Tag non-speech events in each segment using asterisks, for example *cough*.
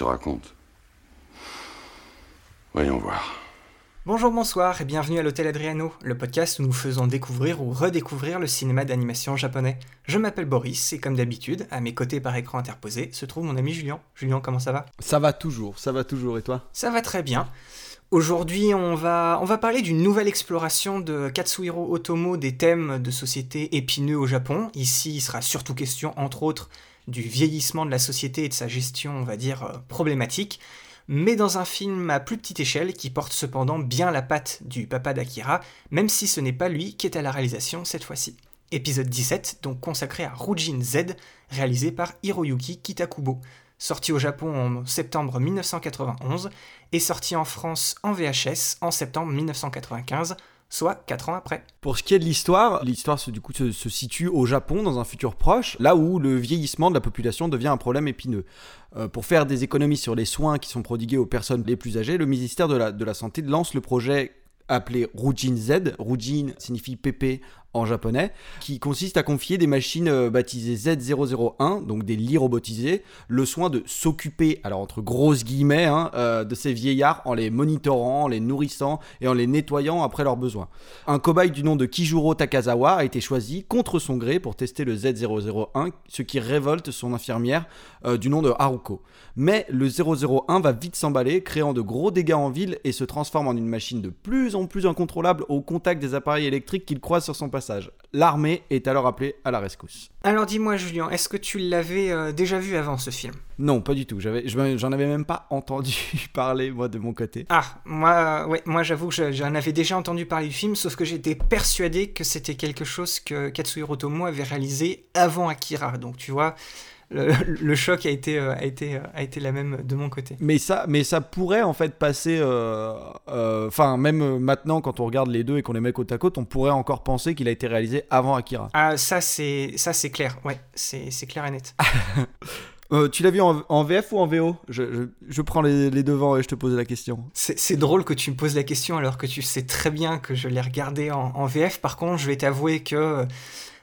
Te raconte. Voyons voir. Bonjour, bonsoir et bienvenue à l'Hôtel Adriano, le podcast où nous faisons découvrir ou redécouvrir le cinéma d'animation japonais. Je m'appelle Boris et comme d'habitude, à mes côtés par écran interposé, se trouve mon ami Julien. Julien, comment ça va? Ça va toujours, ça va toujours, et toi? Ça va très bien. Aujourd'hui, on va, on va parler d'une nouvelle exploration de Katsuhiro Otomo des thèmes de société épineux au Japon. Ici, il sera surtout question, entre autres, du vieillissement de la société et de sa gestion, on va dire, euh, problématique mais dans un film à plus petite échelle qui porte cependant bien la patte du papa d'Akira, même si ce n'est pas lui qui est à la réalisation cette fois-ci. Épisode 17, donc consacré à Rujin Z, réalisé par Hiroyuki Kitakubo. Sorti au Japon en septembre 1991 et sorti en France en VHS en septembre 1995, soit 4 ans après. Pour ce qui est de l'histoire, l'histoire du coup se, se, situe au Japon dans un futur proche, là où le vieillissement de la population devient un problème épineux. Euh, pour faire des économies sur les soins qui sont prodigués aux personnes les plus âgées, le ministère de la, de la Santé lance le projet appelé Rujin Z. Rujin signifie pépé en japonais, qui consiste à confier des machines euh, baptisées Z001, donc des lits robotisés, le soin de s'occuper, alors entre grosses guillemets, hein, euh, de ces vieillards en les monitorant, en les nourrissant et en les nettoyant après leurs besoins. Un cobaye du nom de Kijuro Takazawa a été choisi contre son gré pour tester le Z001, ce qui révolte son infirmière euh, du nom de Haruko. Mais le 001 va vite s'emballer, créant de gros dégâts en ville et se transforme en une machine de plus en plus incontrôlable au contact des appareils électriques qu'il croise sur son passage. L'armée est alors appelée à la rescousse. Alors dis-moi Julien, est-ce que tu l'avais euh, déjà vu avant ce film? Non, pas du tout. J'avais, j'en avais même pas *laughs* entendu parler moi de mon côté. Ah, moi, ouais, moi j'avoue que j'en avais déjà entendu parler du film, sauf que j'étais persuadé que c'était quelque chose que Katsuhiro Otomo avait réalisé avant Akira. Donc tu vois, le, le, choc a été, euh, a, été, euh, a été la même de mon côté. Mais ça, mais ça pourrait en fait passer. Enfin, euh, même maintenant, quand on regarde les deux et qu'on les met côte à côte, on pourrait encore penser qu'il a été réalisé avant Akira. Ah, ça c'est, ça c'est clair. Ouais, c'est, c'est clair et net. *laughs* Euh, tu l'as vu en, en, VF ou en VO je, je, je, prends les, les, devants et je te pose la question. C'est drôle que tu me poses la question alors que tu sais très bien que je l'ai regardé en, en, VF. Par contre, je vais t'avouer que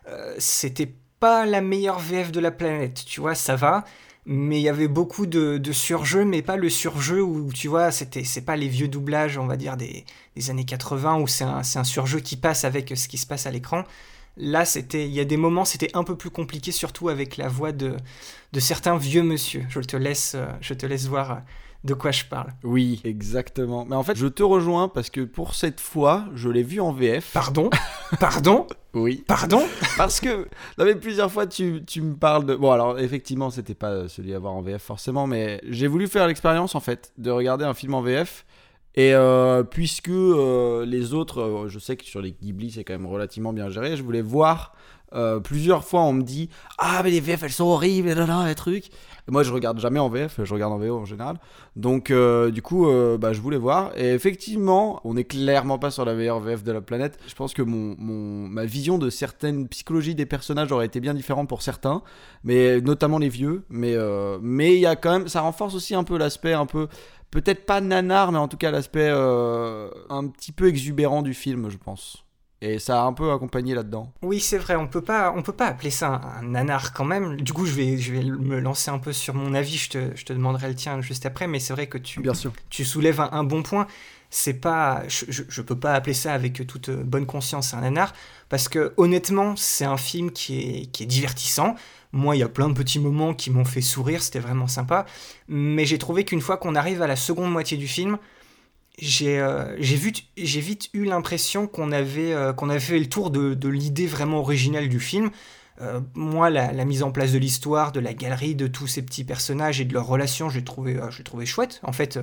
euh, c'était pas la meilleure VF de la planète. Tu vois, ça va. Mais il y avait beaucoup de, de surjeu, mais pas le surjeu où, tu vois, c'est pas les vieux doublages, on va dire, des, années 80, où c'est un, un surjeu qui passe avec ce qui se passe à l'écran. Là, c'était, il y a des moments, c'était un peu plus compliqué, surtout avec la voix de, de certains vieux monsieur. Je te laisse, je te laisse voir de quoi je parle. Oui, exactement. Mais en fait, je te rejoins parce que pour cette fois, je l'ai vu en VF. Pardon? Pardon? Oui. Pardon? Parce que, non mais plusieurs fois, tu, tu, me parles de... Bon, alors, effectivement, c'était pas celui à voir en VF forcément, mais j'ai voulu faire l'expérience, en fait, de regarder un film en VF. Et euh, puisque euh, les autres, euh, je sais que sur les Ghibli, c'est quand même relativement bien géré, je voulais voir... plusieurs fois, on me dit Ah, mais les VF, elles sont horribles, là, là, les trucs. Et moi, je regarde jamais en VF, je regarde en VO en général. Donc, euh, du coup, euh, bah, je voulais voir. Et effectivement, on n'est clairement pas sur la meilleure VF de la planète. Je pense que mon, ma vision de certaines psychologies des personnages aurait été bien différente pour certains, mais notamment les vieux. Mais euh, mais y a quand même, ça renforce aussi un peu l'aspect un peu peut-être pas nanar, mais en tout cas l'aspect un petit peu exubérant du film, je pense. Et ça a un peu accompagné là-dedans. Oui, c'est vrai, on peut pas, on peut pas appeler ça un, un, nanar quand même. Du coup, je vais, je vais me lancer un peu sur mon avis. Je te, je te demanderai le tien juste après, mais c'est vrai que tu, Bien sûr. tu soulèves un, un bon point. C'est pas, je, je, je, peux pas appeler ça avec toute bonne conscience un nanar, parce que honnêtement, c'est un film qui est, qui est divertissant. Moi, il y a plein de petits moments qui m'ont fait sourire, c'était vraiment sympa. Mais j'ai trouvé qu'une fois qu'on arrive à la seconde moitié du film, j'ai euh, vite, eu l'impression qu'on avait, euh, qu'on avait fait le tour de, de l'idée vraiment originale du film. Euh, moi, la, la, mise en place de l'histoire, de la galerie, de tous ces petits personnages et de leurs relations, j'ai trouvé, euh, trouvé chouette. En fait,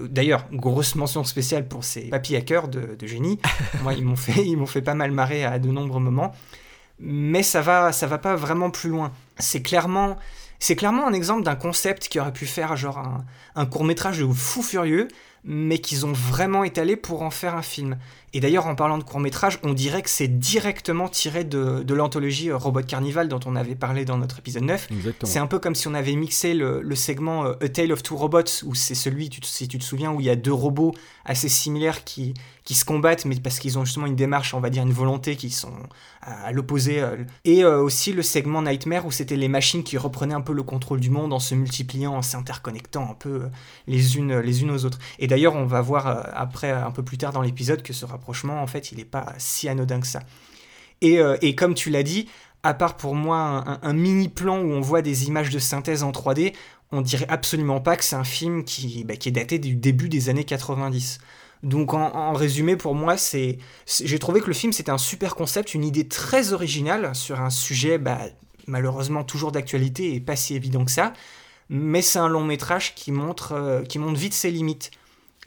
d'ailleurs, grosse mention spéciale pour ces papy hackers de, de génie. *laughs* moi, ils m'ont fait, ils m'ont fait pas mal marrer à de nombreux moments. Mais ça va, ça va pas vraiment plus loin. C'est clairement C'est clairement un exemple d'un concept qui aurait pu faire genre un, un court métrage de fou furieux, mais qu'ils ont vraiment étalé pour en faire un film. Et d'ailleurs, en parlant de court métrage, on dirait que c'est directement tiré de, de l'anthologie euh, Robot Carnival dont on avait parlé dans notre épisode 9. Exactement. C'est un peu comme si on avait mixé le, le segment euh, A Tale of Two Robots, où c'est celui, tu si tu te souviens, où il y a deux robots assez similaires qui, qui se combattent, mais parce qu'ils ont justement une démarche, on va dire une volonté, qui sont à, l'opposé. euh. Et euh, aussi le segment Nightmare, où c'était les machines qui reprenaient un peu le contrôle du monde en se multipliant, en s'interconnectant un peu euh, les unes, les unes aux autres. Et d'ailleurs, on va voir après, un peu plus tard dans l'épisode, que ce rapprochement, en fait, il n'est pas si anodin que ça. Et, comme tu l'as dit, à part pour moi un, un- un mini plan où on voit des images de synthèse en 3D, on dirait absolument pas que c'est un film qui, bah, qui est daté du début des années 90. Donc en, résumé, pour moi, c'est, j'ai trouvé que le film c'était un super concept, une idée très originale sur un sujet bah, malheureusement toujours d'actualité et pas si évident que ça. Mais c'est un long métrage qui montre, euh, qui montre vite ses limites.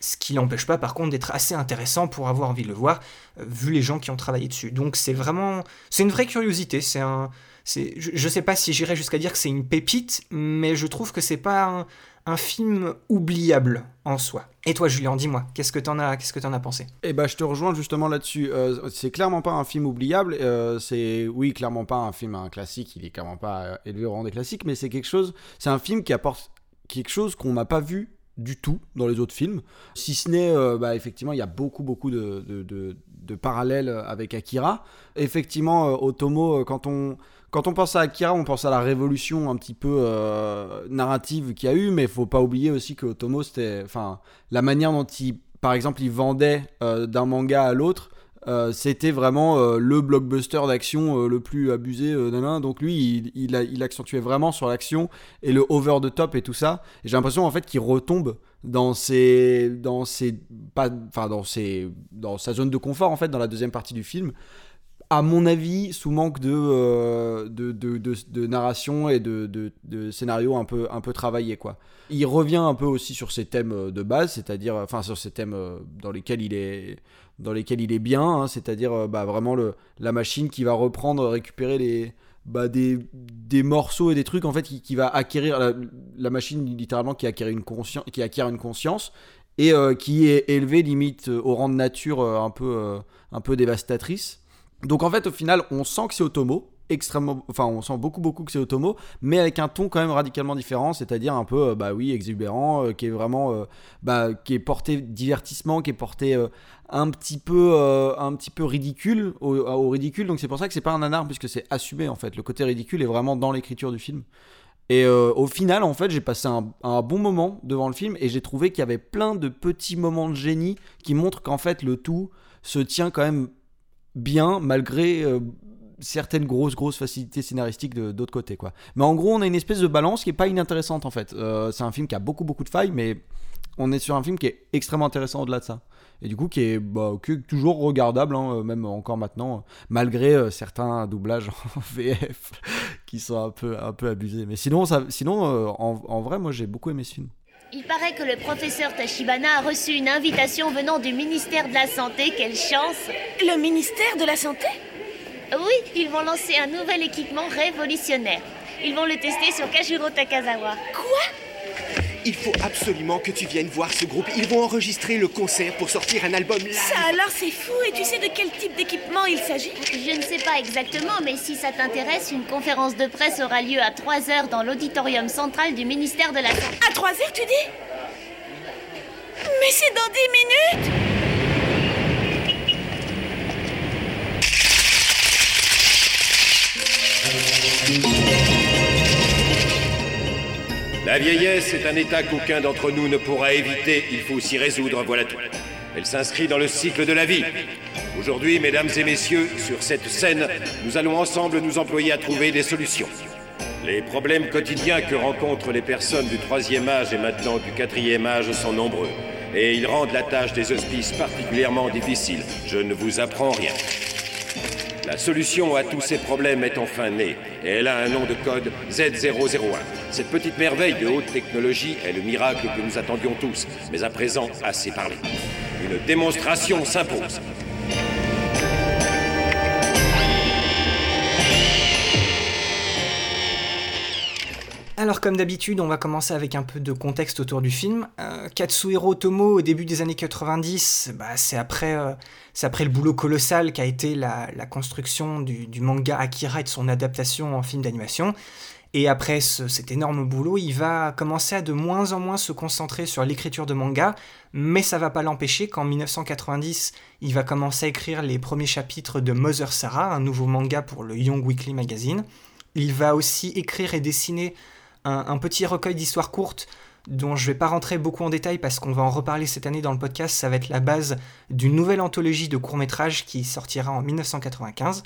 Ce qui n'empêche pas par contre d'être assez intéressant pour avoir envie de le voir, euh, vu les gens qui ont travaillé dessus. Donc c'est vraiment, c'est une vraie curiosité. C'est un, je, je sais pas si j'irais jusqu'à dire que c'est une pépite, mais je trouve que c'est pas un film oubliable en soi. Et toi, Julien, dis-moi, qu'est-ce que t'en as, qu'est-ce que t'en as pensé? Eh ben, je te rejoins justement là-dessus. Euh, c'est clairement pas un film oubliable. euh, c'est, oui, clairement pas un film, un classique. Il est clairement pas euh, élevé au rang des classiques, mais c'est quelque chose. C'est un film qui apporte quelque chose qu'on n'a pas vu du tout dans les autres films. Si ce n'est, bah, effectivement, il y a beaucoup, beaucoup de, de, de- parallèles avec Akira. Effectivement, Otomo, quand on, quand on pense à Akira, on pense à la révolution un petit peu euh, narrative qu'il y a eu, mais il faut pas oublier aussi que Otomo, c'était, enfin, la manière dont il, par exemple, il vendait euh, d'un manga à l'autre. euh, c'était vraiment le blockbuster d'action le plus abusé euh, nanan. donc lui il, accentuait vraiment sur l'action et le over the top et tout ça j'ai l'impression en fait qu'il retombe dans ses dans ses pas enfin dans ses dans sa zone de confort en fait dans la deuxième partie du film à mon avis sous manque de euh, de, de, narration et de, de, scénario un peu un peu travaillé quoi. Il revient un peu aussi sur ses thèmes euh, de base c'est-à-dire enfin sur ses thèmes euh, dans lesquels il est dans lesquels il est bien hein, c'est-à-dire euh, bah, vraiment le la machine qui va reprendre récupérer les bah, des, des morceaux et des trucs en fait qui, va acquérir la, machine littéralement qui acquiert une conscience qui acquiert une conscience et euh, qui est élevée limite euh, au rang de nature euh, un peu euh, un peu dévastatrice donc en fait au final on sent que c'est Otomo extrêmement enfin on sent beaucoup beaucoup que c'est Otomo mais avec un ton quand même radicalement différent c'est-à-dire un peu euh, bah oui exubérant euh, qui est vraiment euh, bah, qui est porté divertissement qui est porté un petit peu un petit peu ridicule au, ridicule. Donc c'est pour ça que c'est pas un nanar puisque c'est assumé en fait. Le côté ridicule est vraiment dans l'écriture du film. Et au final en fait j'ai passé un bon moment devant le film et j'ai trouvé qu'il y avait plein de petits moments de génie qui montrent qu'en fait le tout se tient quand même bien malgré euh, certaines grosses grosses facilités scénaristiques de d'autre côté quoi. Mais en gros on a une espèce de balance qui est pas inintéressante en fait. Euh, c'est un film qui a beaucoup beaucoup de failles mais on est sur un film qui est extrêmement intéressant au-delà de ça. Et du coup qui est, bah, toujours regardable hein, euh, même encore maintenant malgré certains doublages *laughs* en VF qui sont un peu un peu abusés. Mais sinon sinon en vrai moi j'ai beaucoup aimé ce film Il paraît que le professeur Tachibana a reçu une invitation venant du ministère de la Santé. Quelle chance Le ministère de la Santé? Oui, ils vont lancer un nouvel équipement révolutionnaire. Ils vont le tester sur Kajuro Takazawa. Quoi? Il faut absolument que tu viennes voir ce groupe. Ils vont enregistrer le concert pour sortir un album live. Ça alors c'est fou et tu sais de quel type d'équipement il s'agit? Je ne sais pas exactement, mais si ça t'intéresse, une conférence de presse aura lieu à 3 heures dans l'auditorium central du ministère de la Santé. À 3 heures tu dis? Mais c'est dans 10 minutes La vieillesse est un état qu'aucun d'entre nous ne pourra éviter, il faut s'y résoudre, voilà tout. Elle s'inscrit dans le cycle de la vie. Aujourd'hui, mesdames et messieurs, sur cette scène, nous allons ensemble nous employer à trouver des solutions. Les problèmes quotidiens que rencontrent les personnes du troisième âge et maintenant du quatrième âge sont nombreux. Et ils rendent la tâche des hospices particulièrement difficile. Je ne vous apprends rien. La solution à tous ces problèmes est enfin née, et elle a un nom de code Z001. Cette petite merveille de haute technologie est le miracle que nous attendions tous, mais à présent, assez parlé. Une démonstration s'impose. Alors comme d'habitude, on va commencer avec un peu de contexte autour du film. Euh, Katsuhiro Otomo, au début des années 90, bah, c'est après, euh, après le boulot colossal qu'a été la, construction du, manga Akira et de son adaptation en film d'animation. Et après ce, cet énorme boulot, il va commencer à de moins en moins se concentrer sur l'écriture de manga, mais ça va pas l'empêcher qu'en 1990, il va commencer à écrire les premiers chapitres de Mother Sarah, un nouveau manga pour le Young Weekly Magazine. Il va aussi écrire et dessiner un, petit recueil d'histoires courtes dont je vais pas rentrer beaucoup en détail parce qu'on va en reparler cette année dans le podcast, ça va être la base d'une nouvelle anthologie de courts-métrages qui sortira en 1995.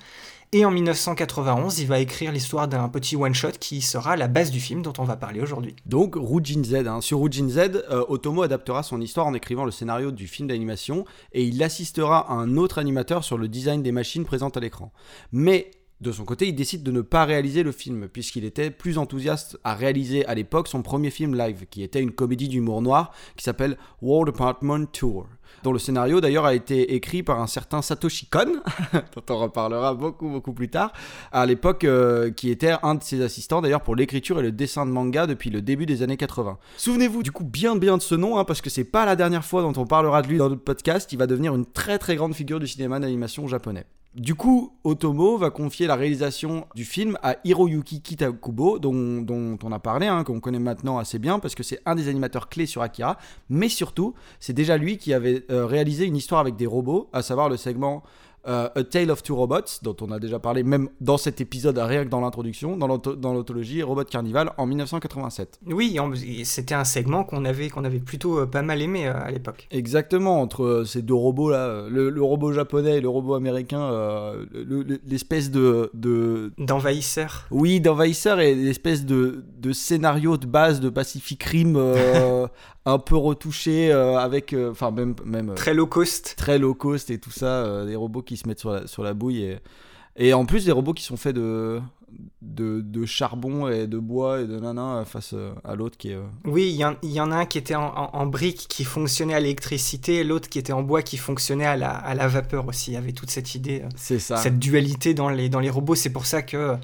Et en 1991, il va écrire l'histoire d'un petit one-shot qui sera la base du film dont on va parler aujourd'hui. Donc Rujin Z. Hein. Sur Rujin Z, euh, Otomo adaptera son histoire en écrivant le scénario du film d'animation et il assistera à un autre animateur sur le design des machines présentes à l'écran. Mais de son côté, il décide de ne pas réaliser le film, puisqu'il était plus enthousiaste à réaliser à l'époque son premier film live, qui était une comédie d'humour noir qui s'appelle World Apartment Tour dont le scénario d'ailleurs a été écrit par un certain Satoshi Kon, *laughs* dont on reparlera beaucoup beaucoup plus tard, à l'époque euh, qui était un de ses assistants d'ailleurs pour l'écriture et le dessin de manga depuis le début des années 80. Souvenez-vous du coup bien bien de ce nom, hein, parce que c'est pas la dernière fois dont on parlera de lui dans notre podcast, il va devenir une très très grande figure du cinéma d'animation japonais. Du coup, Otomo va confier la réalisation du film à Hiroyuki Kitakubo, dont, on a parlé, hein, qu'on connaît maintenant assez bien, parce que c'est un des animateurs clés sur Akira, mais surtout, c'est déjà lui qui avait euh, réalisé une histoire avec des robots, à savoir le segment euh, A Tale of Two Robots, dont on a déjà parlé même dans cet épisode, rien que dans l'introduction, dans l'autologie Robot Carnival en 1987. Oui, c'était un segment qu'on avait, qu'on avait plutôt euh, pas mal aimé euh, à l'époque. Exactement, entre ces deux robots là, le, robot japonais et le robot américain, l'espèce de. D'envahisseur. Oui, d'envahisseur et l'espèce de, de scénario de base de Pacific Rim *laughs* un peu retouché euh, avec euh, enfin même même euh, très low cost très low cost et tout ça des robots qui se mettent sur la, sur la bouille et, et en plus des robots qui sont faits de de, de, charbon et de bois et de nanan face à l'autre qui est... Oui, il y, y, en a un qui était en, en, brique qui fonctionnait à l'électricité, l'autre qui était en bois qui fonctionnait à la, à la vapeur aussi. Il y avait toute cette idée, c'est ça. cette dualité dans les, dans les robots. C'est pour ça que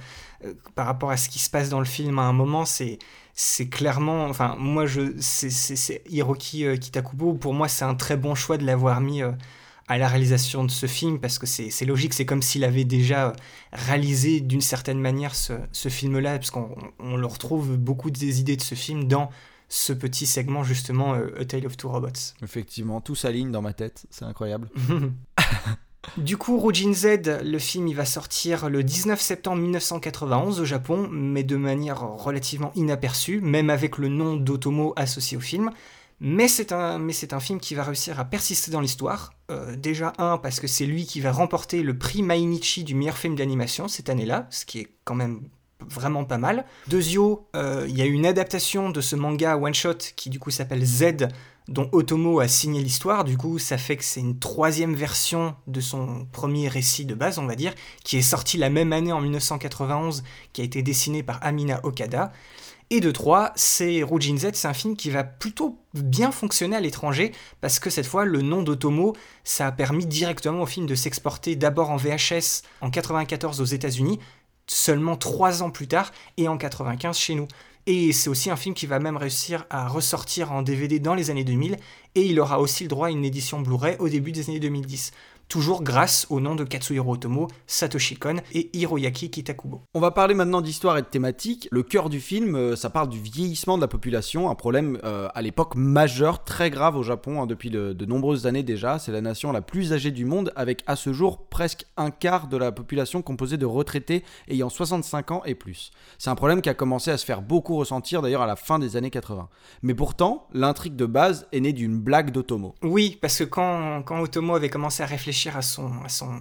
par rapport à ce qui se passe dans le film à un moment, c'est c'est clairement, enfin moi je, c'est Hiroki euh, Kitakubo. Pour moi, c'est un très bon choix de l'avoir mis euh, à la réalisation de ce film parce que c'est logique. C'est comme s'il avait déjà euh, réalisé d'une certaine manière ce, ce film-là, parce qu'on on le retrouve beaucoup des idées de ce film dans ce petit segment justement A Tale of Two Robots. Effectivement, tout s'aligne dans ma tête, c'est incroyable. *laughs* Du coup, Rujin Z, le film, il va sortir le 19 septembre 1991 au Japon, mais de manière relativement inaperçue, même avec le nom d'Otomo associé au film. Mais c'est un, un film qui va réussir à persister dans l'histoire. Euh, déjà, un, parce que c'est lui qui va remporter le prix Mainichi du meilleur film d'animation cette année-là, ce qui est quand même vraiment pas mal. Deuxio, euh, il y a une adaptation de ce manga one-shot qui du coup s'appelle Z, dont Otomo a signé l'histoire. Du coup, ça fait que c'est une troisième version de son premier récit de base, on va dire, qui est sorti la même année en 1991, qui a été dessiné par Amina Okada. Et de trois, c'est Rujin Z, c'est un film qui va plutôt bien fonctionner à l'étranger, parce que cette fois, le nom d'Otomo, ça a permis directement au film de s'exporter d'abord en VHS en 94 aux États-Unis, seulement trois ans plus tard, et en 95 chez nous. Et c'est aussi un film qui va même réussir à ressortir en DVD dans les années 2000, et il aura aussi le droit à une édition Blu-ray au début des années 2010 toujours grâce au nom de Katsuhiro Otomo, Satoshi Kon et Hiroyaki Kitakubo. On va parler maintenant d'histoire et de thématique. Le cœur du film, euh, ça parle du vieillissement de la population, un problème euh, à l'époque majeur, très grave au Japon hein, depuis de nombreuses années déjà. C'est la nation la plus âgée du monde avec à ce jour presque un quart de la population composée de retraités ayant 65 ans et plus. C'est un problème qui a commencé à se faire beaucoup ressentir d'ailleurs à la fin des années 80. Mais pourtant, l'intrigue de base est née d'une blague d'Otomo. Oui, parce que quand, quand Otomo avait commencé à réfléchir à son,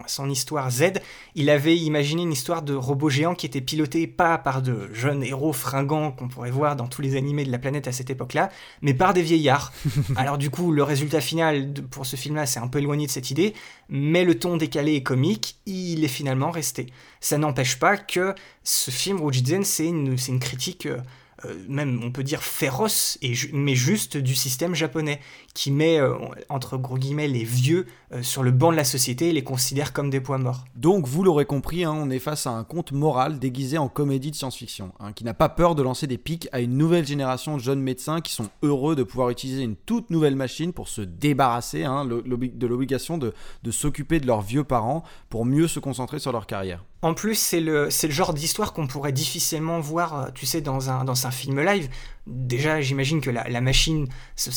son, histoire Z, il avait imaginé une histoire de robot géant qui était piloté pas par de jeunes héros fringants qu'on pourrait voir dans tous les animés de la planète à cette époque-là, mais par des vieillards. *laughs* Alors du coup, le résultat final pour ce film-là, c'est un peu éloigné de cette idée, mais le ton décalé et comique, il est finalement resté. Ça n'empêche pas que ce film, Rujizen, c'est une, une critique... Euh, même on peut dire féroce, et mais juste du système japonais, qui met euh, entre gros guillemets les vieux euh, sur le banc de la société et les considère comme des poids morts. Donc vous l'aurez compris, hein, on est face à un conte moral déguisé en comédie de science-fiction, hein, qui n'a pas peur de lancer des pics à une nouvelle génération de jeunes médecins qui sont heureux de pouvoir utiliser une toute nouvelle machine pour se débarrasser hein, de l'obligation de s'occuper de leurs vieux parents pour mieux se concentrer sur leur carrière. En plus, c'est le, le genre d'histoire qu'on pourrait difficilement voir, tu sais, dans un, dans un film live. Déjà, j'imagine que la, machine,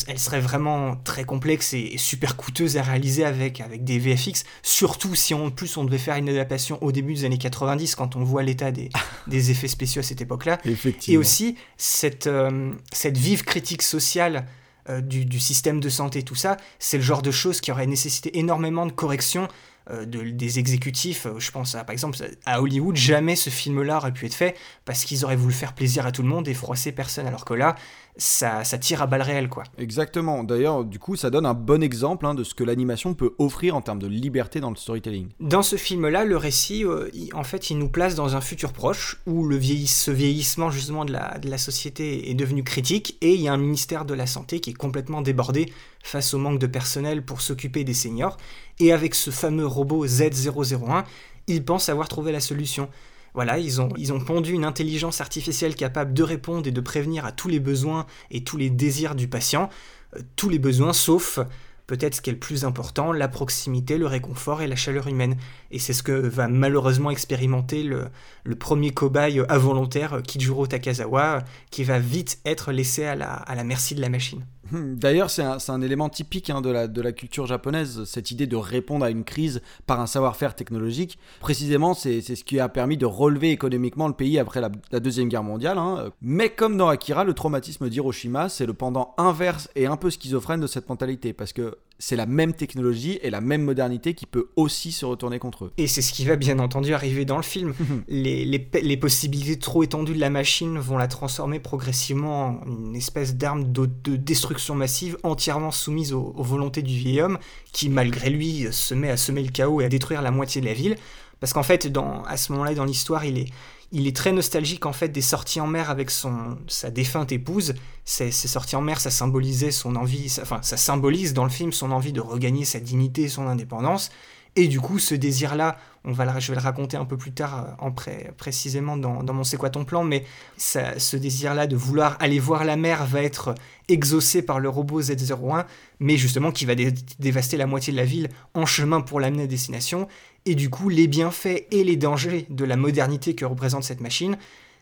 elle serait vraiment très complexe et, super coûteuse à réaliser avec, avec des VFX, surtout si en plus on devait faire une adaptation au début des années 90, quand on voit l'état des, *laughs* des, effets spéciaux à cette époque-là. Et aussi, cette, euh, cette vive critique sociale euh, du, du, système de santé, tout ça, c'est le genre de choses qui aurait nécessité énormément de corrections euh, des exécutifs. Euh, je pense à, par exemple à Hollywood, jamais ce film-là aurait pu être fait parce qu'ils auraient voulu faire plaisir à tout le monde et froisser personne. Alors que là, ça, tire à balles réelles, quoi. Exactement. D'ailleurs, du coup, ça donne un bon exemple hein, de ce que l'animation peut offrir en termes de liberté dans le storytelling. Dans ce film-là, le récit, euh, en fait, il nous place dans un futur proche où le ce vieillissement justement de la, de la société est devenu critique et il y a un ministère de la santé qui est complètement débordé face au manque de personnel pour s'occuper des seniors. Et avec ce fameux robot Z001, ils pensent avoir trouvé la solution. Voilà, ils ont, ils pondu une intelligence artificielle capable de répondre et de prévenir à tous les besoins et tous les désirs du patient, euh, tous les besoins sauf peut-être ce qui est le plus important, la proximité, le réconfort et la chaleur humaine. Et c'est ce que va malheureusement expérimenter le, premier cobaye involontaire, Kijuro Takazawa, qui va vite être laissé à la, à la merci de la machine. Hmm, d'ailleurs, c'est un, élément typique hein, de, la, culture japonaise, cette idée de répondre à une crise par un savoir-faire technologique. Précisément, c'est ce qui a permis de relever économiquement le pays après la, Deuxième Guerre mondiale. Hein. Mais comme dans Akira, le traumatisme d'Hiroshima, c'est le pendant inverse et un peu schizophrène de cette mentalité, parce que c'est la même technologie et la même modernité qui peut aussi se retourner contre eux. Et c'est ce qui va bien entendu arriver dans le film. *laughs* les, les, les, possibilités trop étendues de la machine vont la transformer progressivement en une espèce d'arme de, de, destruction massive entièrement soumise aux, volontés du vieil homme qui, malgré lui, se met à semer le chaos et à détruire la moitié de la ville. Parce qu'en fait, dans, à ce moment-là, dans l'histoire, il est, il est très nostalgique en fait des sorties en mer avec son sa défunte épouse. Ces, sorties en mer, ça symbolisait son envie, ça, symbolise dans le film son envie de regagner sa dignité et son indépendance. Et du coup, ce désir-là, on va je vais le raconter un peu plus tard, euh, en précisément dans, mon C'est quoi ton plan, mais ce désir-là de vouloir aller voir la mer va être exaucé par le robot Z01, mais justement qui va dévaster la moitié de la ville en chemin pour l'amener à destination. Et du coup, les bienfaits et les dangers de la modernité que représente cette machine,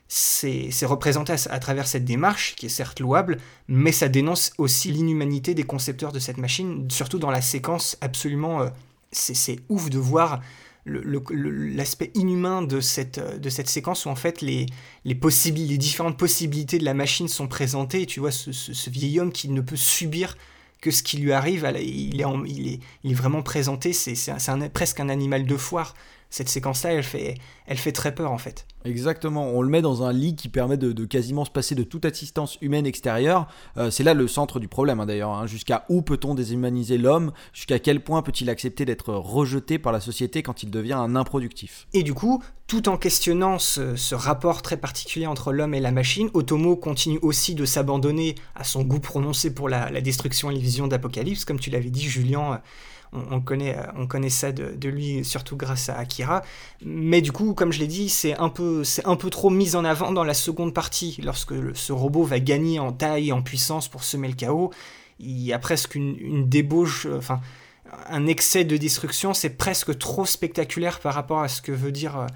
c'est représenté à, travers cette démarche, qui est certes louable, mais ça dénonce aussi l'inhumanité des concepteurs de cette machine, surtout dans la séquence absolument... Euh, c'est ouf de voir l'aspect inhumain de cette, séquence où en fait les, différentes possibilités de la machine sont présentées. Et tu vois ce, vieil homme qui ne peut subir que ce qui lui arrive, il il est, il est vraiment présenté, c'est presque un animal de foire. Cette séquence-là, elle fait, elle fait très peur en fait. Exactement, on le met dans un lit qui permet de, quasiment se passer de toute assistance humaine extérieure. Euh, c'est là le centre du problème hein, d'ailleurs. Hein. Jusqu'à où peut-on déshumaniser l'homme? Jusqu'à quel point peut-il accepter d'être rejeté par la société quand il devient un improductif? Et du coup, tout en questionnant ce, rapport très particulier entre l'homme et la machine, Otomo continue aussi de s'abandonner à son goût prononcé pour la, destruction et les visions d'Apocalypse. Comme tu l'avais dit, Julien, on, connaît, on connaît ça de, lui surtout grâce à Akira. Mais du coup, comme je l'ai dit, c'est un, peu, trop mis en avant dans la seconde partie. Lorsque ce robot va gagner en taille en puissance pour semer le chaos, il y a presque une, une débauche... Enfin, un excès de destruction, c'est presque trop spectaculaire par rapport à ce que veut dire euh,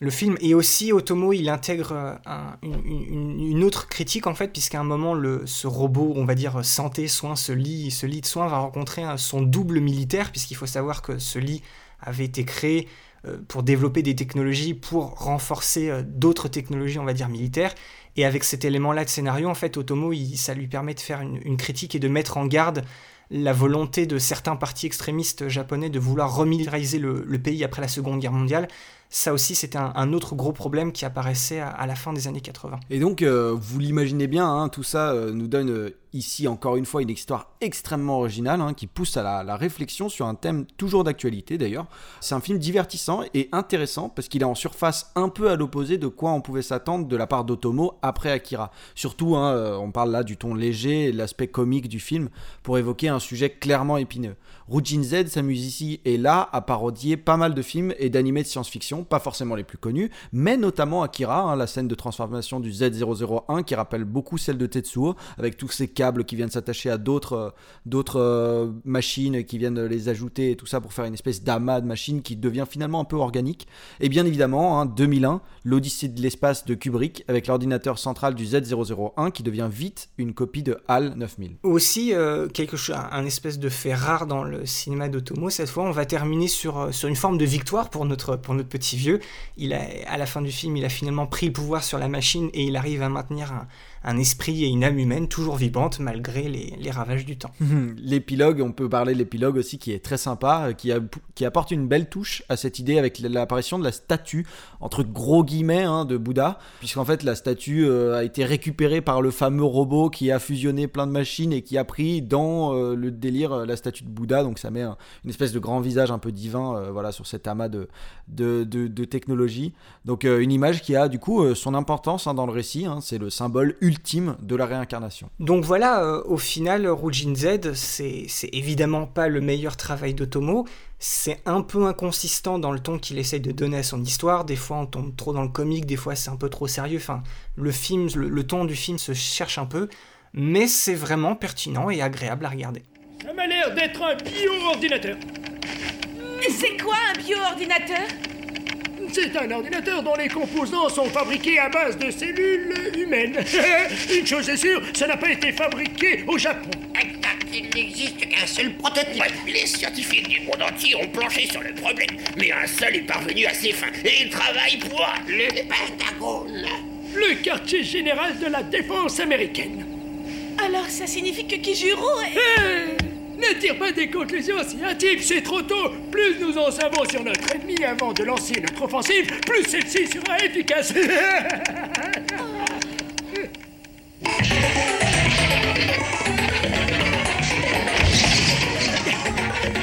le film. Et aussi, Otomo, il intègre euh, une, autre critique, en fait, puisqu'à un moment, le, ce robot, on va dire santé, soins, ce lit, ce lit de soins va rencontrer son double militaire, puisqu'il faut savoir que ce lit avait été créé euh, pour développer des technologies, pour renforcer euh, d'autres technologies, on va dire, militaires. Et avec cet élément-là de scénario, en fait, Otomo, ça lui permet de faire une, critique et de mettre en garde la volonté de certains partis extrémistes japonais de vouloir remilitariser le, le pays après la Seconde Guerre mondiale ça aussi c'était un, autre gros problème qui apparaissait à, la fin des années 80. Et donc euh, vous l'imaginez bien, hein, tout ça euh, nous donne euh, ici encore une fois une histoire extrêmement originale hein, qui pousse à la, réflexion sur un thème toujours d'actualité d'ailleurs. C'est un film divertissant et intéressant parce qu'il est en surface un peu à l'opposé de quoi on pouvait s'attendre de la part d'Otomo après Akira. Surtout, hein, euh, on parle là du ton léger de l'aspect comique du film pour évoquer un sujet clairement épineux. Rujin Z s'amuse ici et là à parodier pas mal de films et d'animés de science-fiction, pas forcément les plus connus, mais notamment Akira, hein, la scène de transformation du Z001 qui rappelle beaucoup celle de Tetsuo, avec tous ces câbles qui viennent s'attacher à d'autres euh, d'autres euh, machines qui viennent les ajouter et tout ça pour faire une espèce d'amas de machines qui devient finalement un peu organique. Et bien évidemment, hein, 2001, l'Odyssée de l'espace de Kubrick avec l'ordinateur central du Z001 qui devient vite une copie de HAL 9000. Aussi, euh, quelque chose, un espèce de fait rare dans le cinéma d'Otomo, cette fois, on va terminer sur, une forme de victoire pour notre, pour notre petit vieux. Il a, à la fin du film, il a finalement pris le pouvoir sur la machine et il arrive à maintenir un, un esprit et une âme humaine toujours vivante malgré les, ravages du temps. l'épilogue, on peut parler de l'épilogue aussi qui est très sympa, euh, qui, apporte une belle touche à cette idée avec l'apparition de la statue, entre gros guillemets, hein, de Bouddha, puisqu'en fait la statue euh, a été récupérée par le fameux robot qui a fusionné plein de machines et qui a pris dans euh, le délire la statue de Bouddha, donc ça met une espèce de grand visage un peu divin voilà, sur cet amas de, de, de, technologie. Donc une image qui a du coup son importance hein, dans le récit, hein, c'est le symbole ultime ultime de la réincarnation. Donc voilà, euh, au final, Rujin Z, c'est évidemment pas le meilleur travail d'Otomo. C'est un peu inconsistant dans le ton qu'il essaye de donner à son histoire. Des fois, on tombe trop dans le comique, des fois, c'est un peu trop sérieux. Enfin, le film, le, ton du film se cherche un peu, mais c'est vraiment pertinent et agréable à regarder. Ça m'a l'air d'être un bio-ordinateur. C'est quoi un bio-ordinateur? C'est un ordinateur dont les composants sont fabriqués à base de cellules humaines. *laughs* Une chose est sûre, ça n'a pas été fabriqué au Japon. Il n'existe qu'un seul prototype. Les scientifiques du monde entier ont planché sur le problème, mais un seul est parvenu à ses fins. Et il travaille pour le Pentagone. Le quartier général de la défense américaine. Alors ça signifie que Kijuro est... ne tire pas des conclusions si intimes, c'est trop tôt. Plus nous en savons sur notre ennemi avant de lancer notre offensive, plus celle-ci sera efficace. *laughs*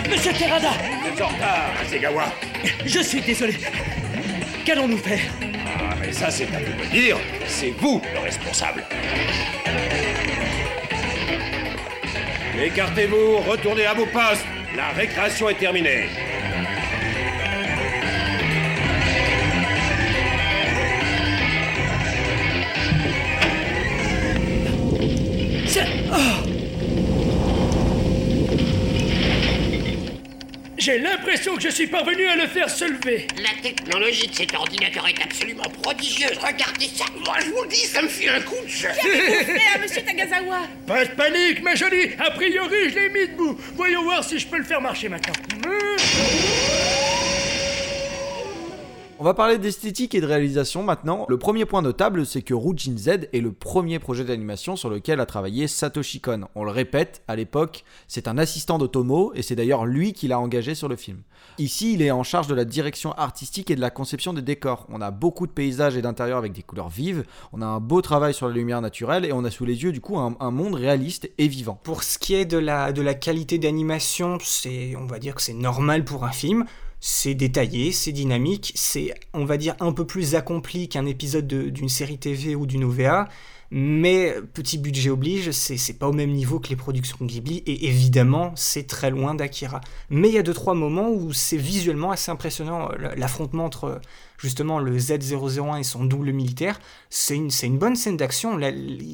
Monsieur Terada Vous êtes en retard, Asegawa. Je suis désolé. Qu'allons-nous faire? Ah, mais ça, c'est à vous de dire. C'est vous le responsable. Écartez-vous, retournez à vos postes. La récréation est terminée. Oh J'ai l'impression que je suis parvenu à le faire se lever. La technologie de cet ordinateur est absolument prodigieuse. Regardez ça. Moi, je vous le dis, ça me fait un coup de chef. Qu'avez-vous monsieur Tagazawa? Pas de panique, ma jolie. A priori, je l'ai mis debout. Voyons voir si je peux le faire marcher maintenant. On va parler d'esthétique et de réalisation maintenant. Le premier point notable, c'est que Rujin Z est le premier projet d'animation sur lequel a travaillé Satoshi Kon. On le répète, à l'époque, c'est un assistant d'Otomo et c'est d'ailleurs lui qui l'a engagé sur le film. Ici, il est en charge de la direction artistique et de la conception des décors. On a beaucoup de paysages et d'intérieurs avec des couleurs vives, on a un beau travail sur la lumière naturelle et on a sous les yeux du coup un, un monde réaliste et vivant. Pour ce qui est de la, de la qualité d'animation, c'est, on va dire que c'est normal pour un film c'est détaillé, c'est dynamique, c'est, on va dire, un peu plus accompli qu'un épisode d'une série TV ou d'une OVA, mais petit budget oblige, c'est pas au même niveau que les productions Ghibli, et évidemment, c'est très loin d'Akira. Mais il y a deux trois moments où c'est visuellement assez impressionnant, l'affrontement entre justement le Z001 et son double militaire, c'est une, une bonne scène d'action,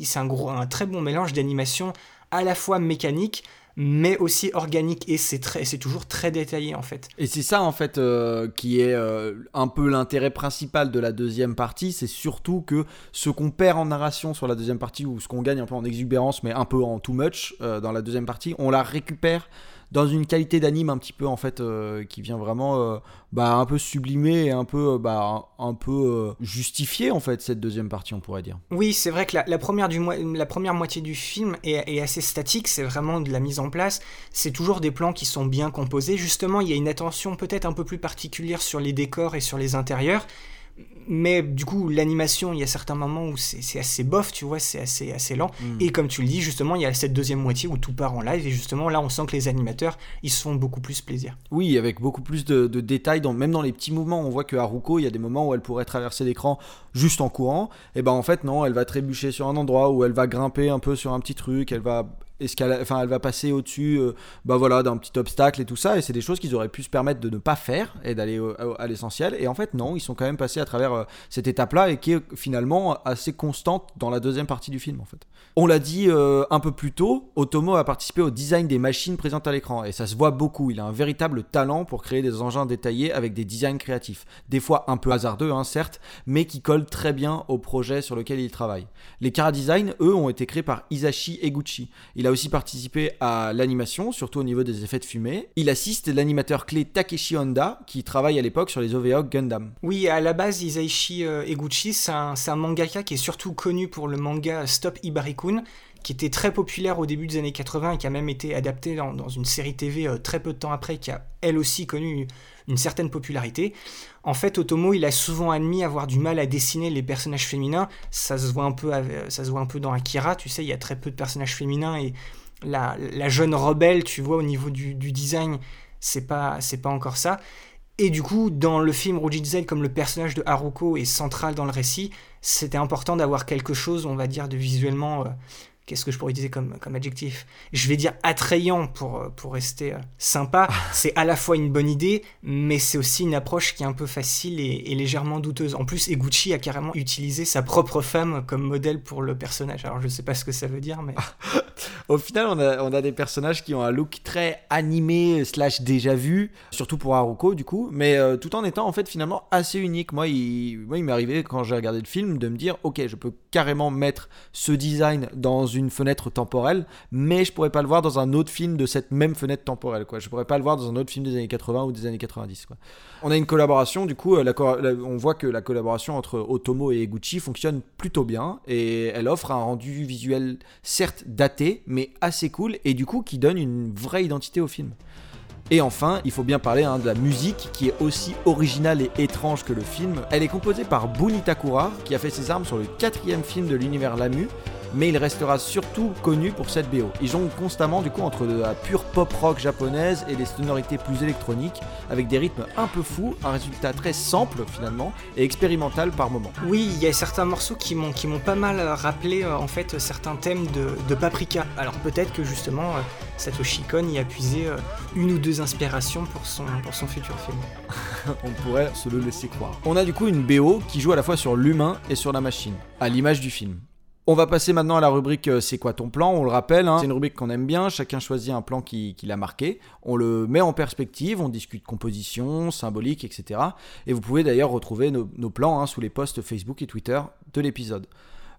c'est un, un très bon mélange d'animation à la fois mécanique, mais aussi organique et c'est très c'est toujours très détaillé en fait. Et c'est ça en fait euh, qui est euh, un peu l'intérêt principal de la deuxième partie, c'est surtout que ce qu'on perd en narration sur la deuxième partie ou ce qu'on gagne un peu en exubérance mais un peu en too much euh, dans la deuxième partie, on la récupère dans une qualité d'anime un petit peu en fait euh, qui vient vraiment euh, bah, un peu sublimer et un peu euh, bah, un, peu justifier en fait cette deuxième partie on pourrait dire. Oui c'est vrai que la, première du la première moitié du film est, assez statique c'est vraiment de la mise en place. C'est toujours des plans qui sont bien composés. Justement il y a une attention peut-être un peu plus particulière sur les décors et sur les intérieurs mais du coup, l'animation, il y a certains moments où c'est assez bof, tu vois, c'est assez, assez lent. Mm. Et comme tu le dis, justement, il y a cette deuxième moitié où tout part en live. Et justement, là, on sent que les animateurs, ils se font beaucoup plus plaisir. Oui, avec beaucoup plus de, de détails, dans, même dans les petits mouvements. On voit que Haruko, il y a des moments où elle pourrait traverser l'écran juste en courant. Et ben en fait, non, elle va trébucher sur un endroit où elle va grimper un peu sur un petit truc, elle va escala- enfin elle va passer au-dessus euh, bah voilà d'un petit obstacle et tout ça et c'est des choses qu'ils auraient pu se permettre de ne pas faire et d'aller à l'essentiel. Et en fait non ils sont quand même passés à travers euh, cette étape là et qui est finalement assez constante dans la deuxième partie du film en fait. On l'a dit euh, un peu plus tôt Otomo a participé au design des machines présentes à l'écran. Et ça se voit beaucoup. Il a un véritable talent pour créer des engins détaillés avec des designs créatifs. Des fois un peu hasardeux hein, certes mais qui collent très bien au projet sur lequel il travaille. Les Kara Design eux ont été créés par Isashi Eguchi a aussi participé à l'animation, surtout au niveau des effets de fumée. Il assiste l'animateur clé Takeshi Honda, qui travaille à l'époque sur les OVA Gundam. Oui, à la base, Isaichi euh, Eguchi, c'est un, mangaka qui est surtout connu pour le manga Stop Ibarikun, qui était très populaire au début des années 80 et qui a même été adapté dans, dans une série TV euh, très peu de temps après, qui a elle aussi connu une certaine popularité. En fait, Otomo, il a souvent admis avoir du mal à dessiner les personnages féminins. Ça se voit un peu, peu dans Akira. Tu sais, il y a très peu de personnages féminins et la, jeune rebelle, tu vois, au niveau du, design, c'est pas, pas encore ça. Et du coup, dans le film Roji Z, comme le personnage de Haruko est central dans le récit, c'était important d'avoir quelque chose, on va dire, de visuellement. euh, Qu'est-ce que je pourrais utiliser comme, comme adjectif? Je vais dire attrayant pour, euh, pour rester euh, sympa. *laughs* c'est à la fois une bonne idée, mais c'est aussi une approche qui est un peu facile et, et légèrement douteuse. En plus, Eguchi a carrément utilisé sa propre femme comme modèle pour le personnage. Alors, je sais pas ce que ça veut dire, mais. *laughs* Au final, on a, on a des personnages qui ont un look très animé slash déjà vu, surtout pour Haruko du coup, mais euh, tout en étant en fait finalement assez unique. Moi, il, moi, il m'est arrivé quand j'ai regardé le film de me dire, ok, je peux carrément mettre ce design dans une fenêtre temporelle, mais je pourrais pas le voir dans un autre film de cette même fenêtre temporelle. Quoi. Je pourrais pas le voir dans un autre film des années 80 ou des années 90. Quoi. On a une collaboration, du coup, euh, on voit que la collaboration entre Otomo et Eguchi fonctionne plutôt bien et elle offre un rendu visuel certes daté, mais assez cool et du coup qui donne une vraie identité au film. Et enfin, il faut bien parler hein, de la musique qui est aussi originale et étrange que le film. Elle est composée par Buni Takura, qui a fait ses armes sur le quatrième film de l'univers Lamu, mais il restera surtout connu pour cette BO. Il jongle constamment du coup entre de la pure pop rock japonaise et des sonorités plus électroniques, avec des rythmes un peu fous, un résultat très simple finalement, et expérimental par moment. Oui, il y a certains morceaux qui m'ont qui m'ont pas mal rappelé euh, en fait certains thèmes de, de Paprika. Alors peut-être que justement euh, Satoshi Kon y a puisé euh, une ou deux inspirations pour son pour son futur film. *laughs* on pourrait se le laisser croire. On a du coup une BO qui joue à la fois sur l'humain et sur la machine, à l'image du film. On va passer maintenant à la rubrique euh, C'est quoi ton plan? On le rappelle, hein, c'est une rubrique qu'on aime bien. Chacun choisit un plan qui, qui l'a marqué. On le met en perspective, on discute composition, symbolique, etc. Et vous pouvez d'ailleurs retrouver nos, nos plans hein, sous les posts Facebook et Twitter de l'épisode.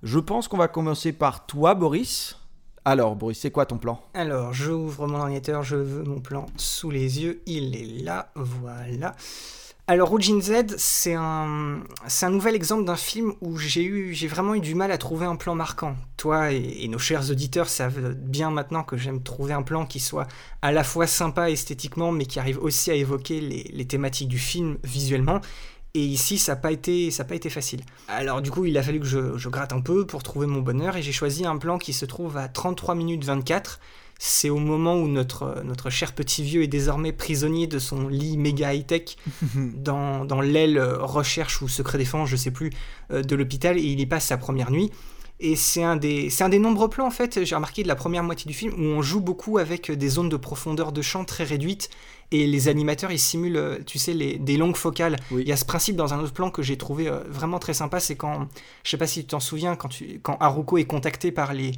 Je pense qu'on va commencer par toi, Boris. Alors, Boris, c'est quoi ton plan? Alors, je ouvre mon ordinateur, je veux mon plan sous les yeux, il est là, voilà. Alors, Rujin Z, c'est un, nouvel exemple d'un film où j'ai eu, j'ai vraiment eu du mal à trouver un plan marquant. Toi et, nos chers auditeurs savent bien maintenant que j'aime trouver un plan qui soit à la fois sympa esthétiquement, mais qui arrive aussi à évoquer les, thématiques du film visuellement. Et ici, ça n'a pas été facile. Alors du coup, il a fallu que je, je gratte un peu pour trouver mon bonheur, et j'ai choisi un plan qui se trouve à 33 minutes 24. C'est au moment où notre, notre cher petit vieux est désormais prisonnier de son lit méga high-tech *laughs* dans, dans l'aile euh, recherche ou secret défense, je sais plus, euh, de l'hôpital, et il y passe sa première nuit. Et c'est un, des, c'est un des nombreux plans, en fait, j'ai remarqué de la première moitié du film, où on joue beaucoup avec des zones de profondeur de champ très réduites, et les animateurs, ils simulent, euh, tu sais, les, des longues focales. Il y a ce principe dans un autre plan que j'ai trouvé euh, vraiment très sympa, c'est quand, je sais pas si tu t'en souviens, quand, tu, quand Haruko est contacté par les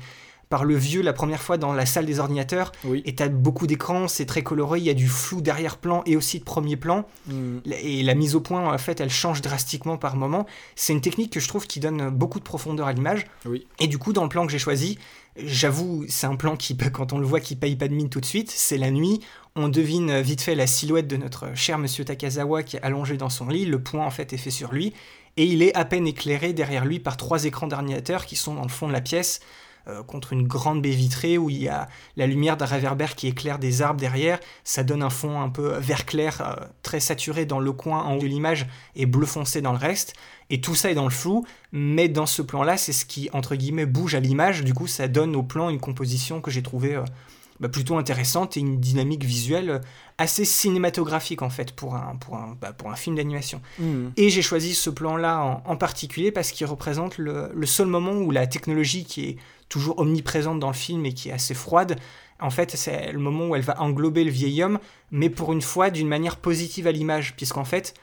par le vieux la première fois dans la salle des ordinateurs. Et t'as beaucoup d'écrans c'est très coloré il y a du flou d'arrière-plan et aussi de premier plan. Mm. et la mise au point en fait elle change drastiquement par moment. C'est une technique que je trouve qui donne beaucoup de profondeur à l'image. Oui. et du coup dans le plan que j'ai choisi j'avoue c'est un plan qui *laughs* quand on le voit qui paye pas de mine tout de suite. C'est la nuit. On devine vite fait la silhouette de notre cher monsieur Takazawa qui est allongé dans son lit. Le point en fait est fait sur lui. Et il est à peine éclairé derrière lui par trois écrans d'ordinateur qui sont dans le fond de la pièce euh, contre une grande baie vitrée où il y a la lumière d'un réverbère qui éclaire des arbres derrière. Ça donne un fond un peu vert clair, euh, très saturé dans le coin en haut de l'image et bleu foncé dans le reste. Et tout ça est dans le flou, mais dans ce plan-là, c'est ce qui, entre guillemets, bouge à l'image. Du coup, ça donne au plan une composition que j'ai trouvée euh, bah, plutôt intéressante et une dynamique visuelle assez cinématographique en fait pour un, pour un, bah, pour un film d'animation. Hmm. Et j'ai choisi ce plan-là en, en particulier parce qu'il représente le, le seul moment où la technologie qui est toujours omniprésente dans le film et qui est assez froide, en fait c'est le moment où elle va englober le vieil homme, mais pour une fois d'une manière positive à l'image, puisqu'en fait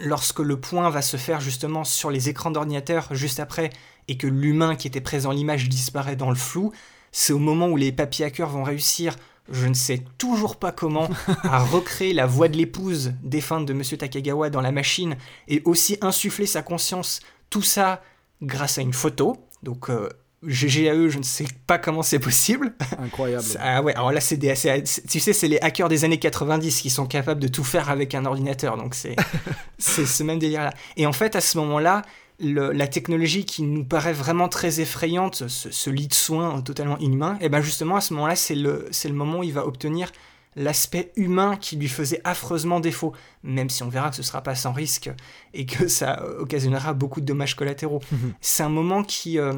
lorsque le point va se faire justement sur les écrans d'ordinateur juste après et que l'humain qui était présent à l'image disparaît dans le flou, c'est au moment où les papiers hackers vont réussir, je ne sais toujours pas comment, *laughs* à recréer la voix de l'épouse défunte de Monsieur Takagawa dans la machine et aussi insuffler sa conscience, tout ça grâce à une photo. Donc euh, GG à eux, je ne sais pas comment c'est possible. Incroyable. *laughs* Ah ouais, alors là, c'est des, c'est- tu sais, c'est les hackers des années 90 qui sont capables de tout faire avec un ordinateur, donc c'est *laughs* c'est ce même délire-là. Et en fait, à ce moment-là, le- la technologie qui nous paraît vraiment très effrayante, ce, ce lit de soins totalement inhumain, et ben justement, à ce moment-là, c'est le, c'est le moment où il va obtenir l'aspect humain qui lui faisait affreusement défaut, même si on verra que ce sera pas sans risque et que ça occasionnera beaucoup de dommages collatéraux. *laughs* c'est un moment qui, euh,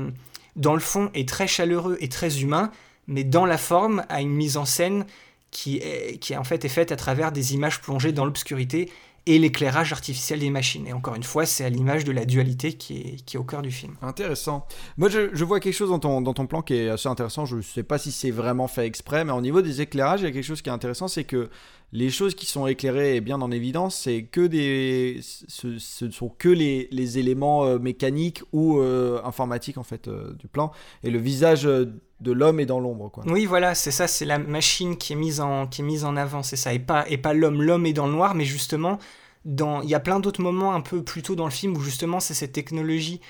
dans le fond, est très chaleureux et très humain, mais dans la forme, a une mise en scène qui en fait est faite à travers des images plongées dans l'obscurité et l'éclairage artificiel des machines. Et encore une fois, c'est à l'image de la dualité qui est, au cœur du film. Intéressant. Moi, je, vois quelque chose dans ton, plan qui est assez intéressant. Je ne sais pas si c'est vraiment fait exprès, mais au niveau des éclairages, il y a quelque chose qui est intéressant, c'est que les choses qui sont éclairées et bien en évidence, ce, ce sont que les, éléments euh, mécaniques ou euh, informatiques en fait euh, du plan, et le visage de l'homme est dans l'ombre, quoi. Oui, voilà, c'est ça, c'est la machine qui est mise en, qui est mise en avant, c'est ça, et pas, et pas l'homme. L'homme est dans le noir, mais justement, dans, il y a plein d'autres moments un peu plus tôt dans le film où justement c'est cette technologie,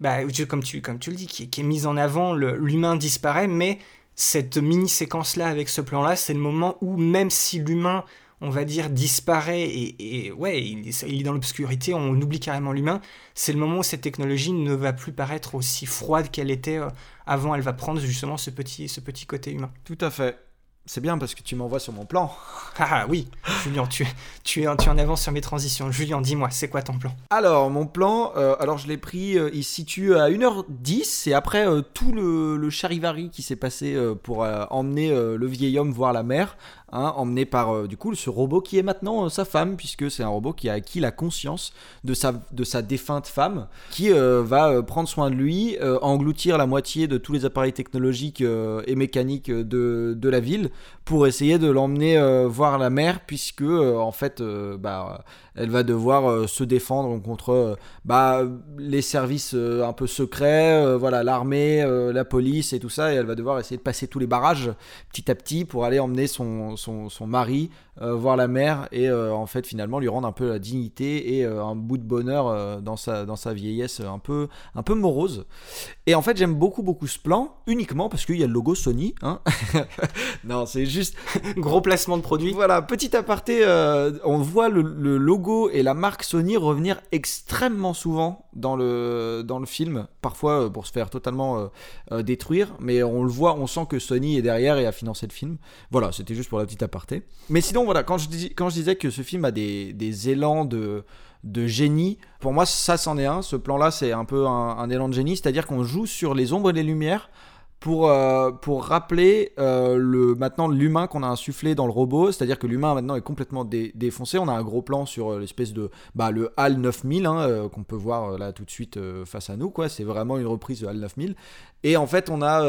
bah, comme, tu, comme tu le dis, qui, est- qui est mise en avant, l'humain disparaît, mais cette mini-séquence-là avec ce plan-là, c'est le moment où même si l'humain, on va dire, disparaît et, et ouais, il, est- il est dans l'obscurité, on oublie carrément l'humain, c'est le moment où cette technologie ne va plus paraître aussi froide qu'elle était euh, avant, elle va prendre justement ce petit, ce petit côté humain. Tout à fait. C'est bien parce que tu m'envoies sur mon plan. *laughs* Ah ah, oui, Julien, tu, tu, es, tu es en avance sur mes transitions. Julien, dis-moi, c'est quoi ton plan? Alors, mon plan, euh, alors je l'ai pris, euh, il se situe à 1h10, et après euh, tout le, le charivari qui s'est passé pour emmener le vieil homme voir la mer, hein, emmené par euh, du coup ce robot qui est maintenant euh, sa femme, puisque c'est un robot qui a acquis la conscience de sa, de sa défunte femme, qui euh, va prendre soin de lui, engloutir la moitié de tous les appareils technologiques et mécaniques de, de la ville, pour essayer de l'emmener voir la mer, puisque en fait, bah, elle va devoir se défendre contre bah, les services un peu secrets, voilà, l'armée, la police et tout ça, et elle va devoir essayer de passer tous les barrages petit à petit pour aller emmener son, son, mari voir la mer et euh, en fait finalement lui rendre un peu la dignité et euh, un bout de bonheur euh, dans, sa, dans sa vieillesse un peu, un peu morose. Et en fait j'aime beaucoup beaucoup ce plan uniquement parce qu'il y a le logo Sony. Hein *laughs* non c'est juste... *laughs* Gros placement de produit. Voilà, petit aparté, euh, on voit le, logo et la marque Sony revenir extrêmement souvent dans le, dans le film, parfois euh, pour se faire totalement euh, euh, détruire, mais on le voit, on sent que Sony est derrière et a financé le film. Voilà, c'était juste pour la petite aparté. Mais sinon, voilà, quand je, dis- quand je disais que ce film a des, des élans de de génie. Pour moi, ça, c'en est un. Ce plan-là, c'est un peu un, élan de génie, c'est-à-dire qu'on joue sur les ombres et les lumières pour, euh, pour rappeler euh, le, maintenant l'humain qu'on a insufflé dans le robot, c'est-à-dire que l'humain maintenant est complètement dé- défoncé. On a un gros plan sur euh, l'espèce de bah, le HAL 9000 hein, qu'on peut voir là tout de suite face à nous. quoi. C'est vraiment une reprise de HAL 9000. Et en fait, on a,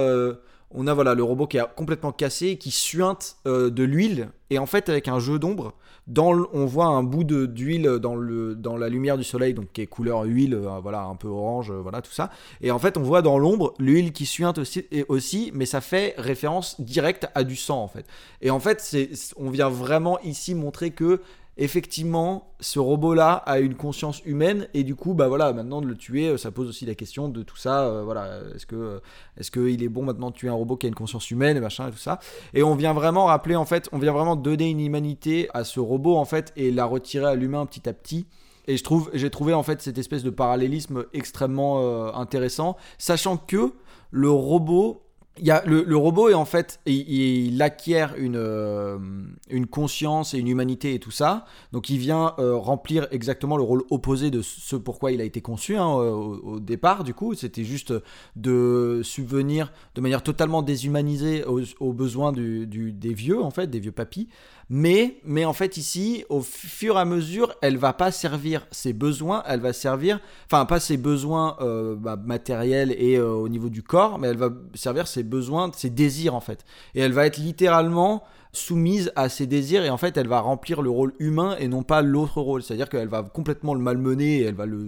on a voilà, le robot qui est complètement cassé, qui suinte euh, de l'huile. Et en fait, avec un jeu d'ombre, dans on voit un bout d'huile dans, dans la lumière du soleil, donc qui est couleur huile, euh, voilà, un peu orange, euh, voilà, tout ça. Et en fait, on voit dans l'ombre l'huile qui suinte aussi, et aussi, mais ça fait référence directe à du sang, en fait. Et en fait, c'est, on vient vraiment ici montrer que effectivement, ce robot-là a une conscience humaine et du coup, bah voilà, maintenant de le tuer, euh, ça pose aussi la question de tout ça. euh, voilà, est-ce que, euh, est-ce qu'il est bon maintenant de tuer un robot qui a une conscience humaine et machin et tout ça. Et on vient vraiment rappeler en fait, on vient vraiment donner une humanité à ce robot en fait et la retirer à l'humain petit à petit. Et je trouve, j'ai trouvé en fait cette espèce de parallélisme extrêmement intéressant, sachant que le robot il y a le, robot est en fait il, acquiert une euh, une conscience et une humanité et tout ça. Donc il vient euh, remplir exactement le rôle opposé de ce pourquoi il a été conçu hein, au, départ du coup. C'était juste de subvenir de manière totalement déshumanisée aux, besoins du- des vieux en fait des vieux papis mais mais en fait ici au fur et à mesure elle va pas servir ses besoins elle va servir enfin pas ses besoins euh, bah, matériels et euh, au niveau du corps mais elle va servir ses besoins ses désirs en fait. Et elle va être littéralement soumise à ses désirs et en fait elle va remplir le rôle humain et non pas l'autre rôle. C'est à dire qu'elle va complètement le malmener et elle va le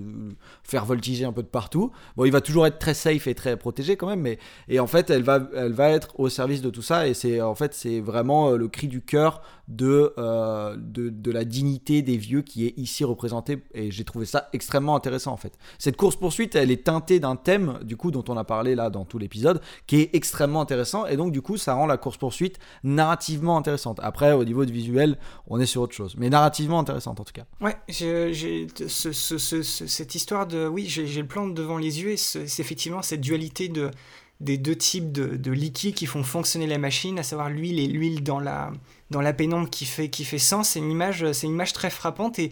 faire voltiger un peu de partout. Bon il va toujours être très safe et très protégé quand même mais et en fait elle va elle va être au service de tout ça et c'est en fait c'est vraiment euh, le cri du cœur de, euh, de de la dignité des vieux qui est ici représenté et j'ai trouvé ça extrêmement intéressant en fait. Cette course poursuite elle est teintée d'un thème du coup dont on a parlé là dans tout l'épisode qui est extrêmement intéressant. Et donc du coup ça rend la course poursuite narrativement intéressante. Après au niveau de visuel on est sur autre chose. Mais narrativement intéressante en tout cas. Ouais, j'ai ce- ce- ce- ce- cette histoire de... Oui, j'ai le plan devant les yeux et ce- c'est effectivement cette dualité de, des deux types de, de liquides qui font fonctionner la machine, à savoir l'huile et l'huile dans la, dans la pénombre qui fait, qui fait sens. C'est une image, c'est une image très frappante et,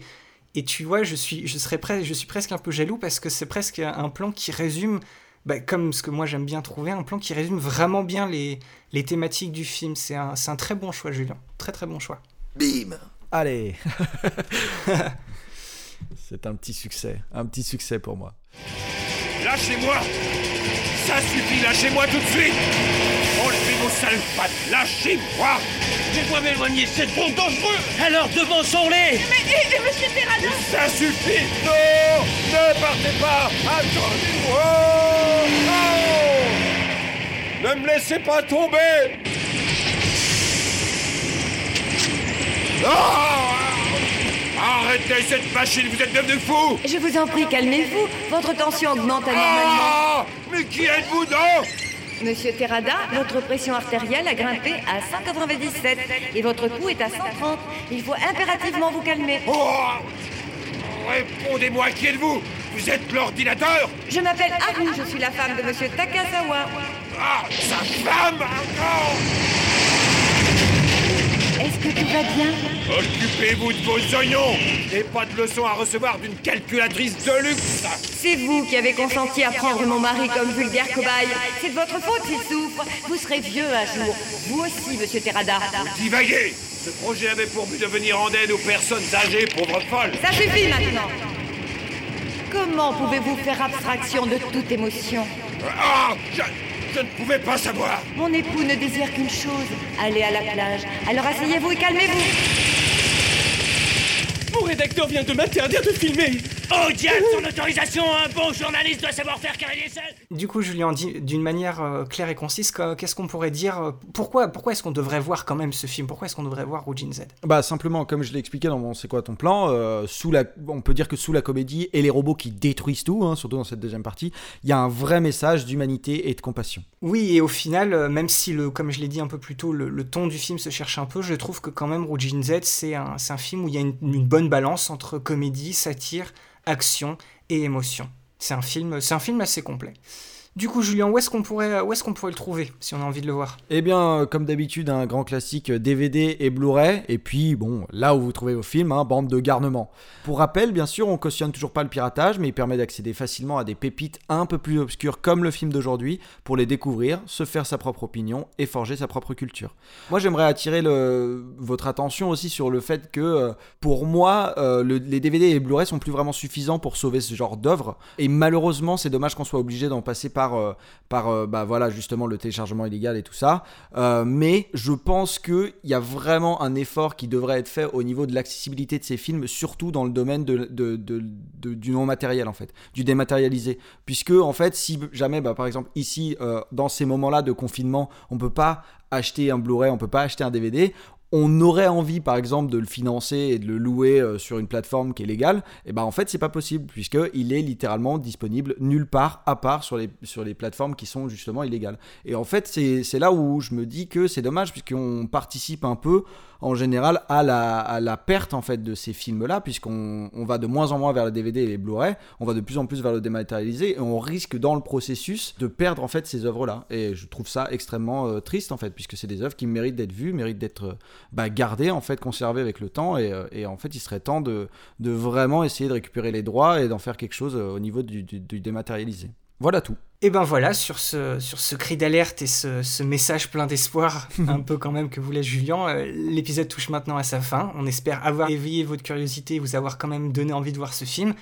et tu vois, je suis, je, serais pres- je suis presque un peu jaloux parce que c'est presque un plan qui résume, bah, comme ce que moi j'aime bien trouver, un plan qui résume vraiment bien les, les thématiques du film. C'est un, c'est un très bon choix, Julien. Très très bon choix. Bim Allez *laughs* C'est un petit succès, un petit succès pour moi. Lâchez-moi. Ça suffit, lâchez-moi tout de suite. Enlevez vos sales pattes, lâchez-moi. Laissez-moi m'éloigner, c'est trop dangereux Alors devançons-les. Mais, et, et monsieur Terrada Ça suffit. Non Ne partez pas. Attendez-moi Non Ne me laissez pas tomber. Ah Arrêtez cette machine, vous êtes devenu fou Je vous en prie, calmez-vous. Votre tension augmente anormalement. Ah Mais qui êtes-vous donc Monsieur Terrada, votre pression artérielle a grimpé à 197 et votre pouls est à 130. Il faut impérativement vous calmer. Oh Répondez-moi, qui êtes-vous? Vous êtes l'ordinateur? Je m'appelle Haru, je suis la femme de Monsieur Takasawa. Ah Sa femme Est-ce que tout va bien Occupez-vous de vos oignons Et pas de leçons à recevoir d'une calculatrice de luxe C'est vous qui avez consenti à prendre mon mari comme vulgaire cobaye. C'est de votre faute s'il souffre. Vous serez vieux un jour. Vous aussi, Monsieur Terrada. Divaguez Ce projet avait pour but de venir en aide aux personnes âgées, pauvres folles Ça suffit maintenant. Comment pouvez-vous faire abstraction de toute émotion? Ah je, je ne pouvais pas savoir Mon époux ne désire qu'une chose, aller à la plage. Alors asseyez-vous et calmez-vous. Mon rédacteur vient de m'interdire de filmer Oh diable, son autorisation Un bon journaliste doit savoir faire carrer les selles. Du coup, Julien, di- d'une manière euh, claire et concise, que- qu'est-ce qu'on pourrait dire euh, Pourquoi, pourquoi est-ce qu'on devrait voir quand même ce film? Pourquoi est-ce qu'on devrait voir Rujin Z? Bah simplement, comme je l'ai expliqué dans mon C'est quoi ton plan, euh, sous la, on peut dire que sous la comédie et les robots qui détruisent tout, hein, surtout dans cette deuxième partie, il y a un vrai message d'humanité et de compassion. Oui, et au final, même si, le, comme je l'ai dit un peu plus tôt, le, le ton du film se cherche un peu, je trouve que quand même Rujin Z, c'est un, c'est un film où il y a une, une bonne balance entre comédie, satire, action et émotion. C'est un film, assez complet. Du coup, Julien, où est-ce qu'on pourrait, est-ce pourrait le trouver si on a envie de le voir? Eh bien, euh, comme d'habitude, un grand classique euh, DVD et Blu-ray, et puis, bon, là où vous trouvez vos films, hein, bande de garnement. Pour rappel, bien sûr, on cautionne toujours pas le piratage, mais il permet d'accéder facilement à des pépites un peu plus obscures comme le film d'aujourd'hui, pour les découvrir, se faire sa propre opinion et forger sa propre culture. Moi, j'aimerais attirer votre attention aussi sur le fait que, euh, pour moi, euh, le- les DVD et Blu-ray sont plus vraiment suffisants pour sauver ce genre d'œuvre, et malheureusement, c'est dommage qu'on soit obligé d'en passer par, euh, par euh, bah voilà, justement le téléchargement illégal et tout ça. Euh, mais je pense qu'il y a vraiment un effort qui devrait être fait au niveau de l'accessibilité de ces films, surtout dans le domaine du non matériel en fait, du dématérialisé. Puisque en fait, si jamais, bah, par exemple ici, euh, dans ces moments-là de confinement, on peut pas acheter un Blu-ray, on peut pas acheter un DVD, on aurait envie par exemple de le financer et de le louer euh, sur une plateforme qui est légale, et ben en fait c'est pas possible puisque il est littéralement disponible nulle part à part sur les, sur les plateformes qui sont justement illégales. Et en fait c'est là où je me dis que c'est dommage puisqu'on participe un peu en général à la, à la perte en fait de ces films-là, puisqu'on on va de moins en moins vers le DVD et les Blu-ray, on va de plus en plus vers le dématérialisé, et on risque dans le processus de perdre en fait ces œuvres-là. Et je trouve ça extrêmement euh, triste en fait, puisque c'est des œuvres qui méritent d'être vues, méritent d'être euh, bah, gardées en fait, conservées avec le temps, et, euh, et, en fait il serait temps de, de vraiment essayer de récupérer les droits et d'en faire quelque chose au niveau du, du, du dématérialisé. Voilà tout. Et ben voilà, sur ce, sur ce cri d'alerte et ce, ce, message plein d'espoir, *laughs* un peu quand même que vous laisse Julien, euh, l'épisode touche maintenant à sa fin. On espère avoir éveillé votre curiosité et vous avoir quand même donné envie de voir ce film.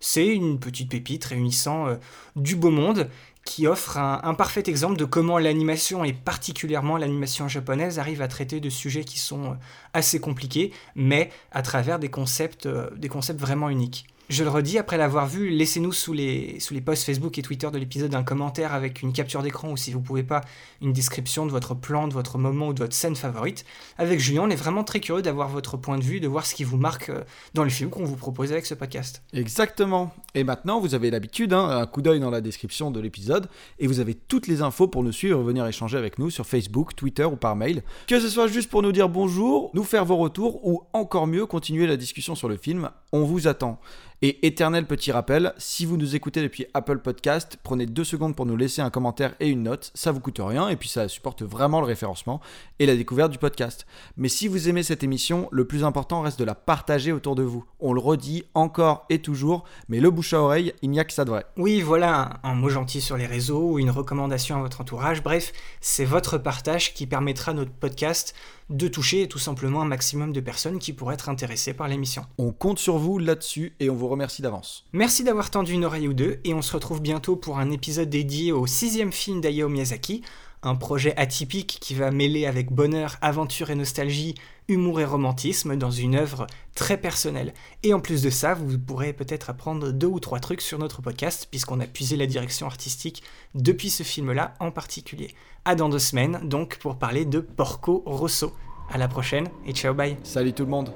C'est une petite pépite réunissant euh, du beau monde qui offre un, parfait exemple de comment l'animation et particulièrement l'animation japonaise arrive à traiter de sujets qui sont euh, assez compliqués, mais à travers des concepts, euh, des concepts vraiment uniques. Je le redis, après l'avoir vu, laissez-nous sous les, posts Facebook et Twitter de l'épisode un commentaire avec une capture d'écran ou si vous pouvez pas, une description de votre plan, de votre moment ou de votre scène favorite. Avec Julien, on est vraiment très curieux d'avoir votre point de vue, de voir ce qui vous marque euh, dans le film qu'on vous propose avec ce podcast. Exactement. Et maintenant, vous avez l'habitude, hein, un coup d'œil dans la description de l'épisode, et vous avez toutes les infos pour nous suivre venir échanger avec nous sur Facebook, Twitter ou par mail. Que ce soit juste pour nous dire bonjour, nous faire vos retours, ou encore mieux, continuer la discussion sur le film, on vous attend. Et éternel petit rappel, si vous nous écoutez depuis Apple Podcast, prenez deux secondes pour nous laisser un commentaire et une note, ça vous coûte rien et puis ça supporte vraiment le référencement et la découverte du podcast. Mais si vous aimez cette émission, le plus important reste de la partager autour de vous. On le redit encore et toujours, mais le bouche à oreille, il n'y a que ça de vrai. Oui, voilà, un, mot gentil sur les réseaux ou une recommandation à votre entourage, bref, c'est votre partage qui permettra notre podcast de toucher tout simplement un maximum de personnes qui pourraient être intéressées par l'émission. On compte sur vous là-dessus et on vous remercie d'avance. Merci d'avoir tendu une oreille ou deux et on se retrouve bientôt pour un épisode dédié au sixième film d'Hayao Miyazaki, un projet atypique qui va mêler avec bonheur, aventure et nostalgie, humour et romantisme dans une œuvre très personnelle. Et en plus de ça, vous pourrez peut-être apprendre deux ou trois trucs sur notre podcast puisqu'on a puisé la direction artistique depuis ce film-là en particulier. À dans deux semaines donc pour parler de Porco Rosso. À la prochaine et ciao bye. Salut tout le monde.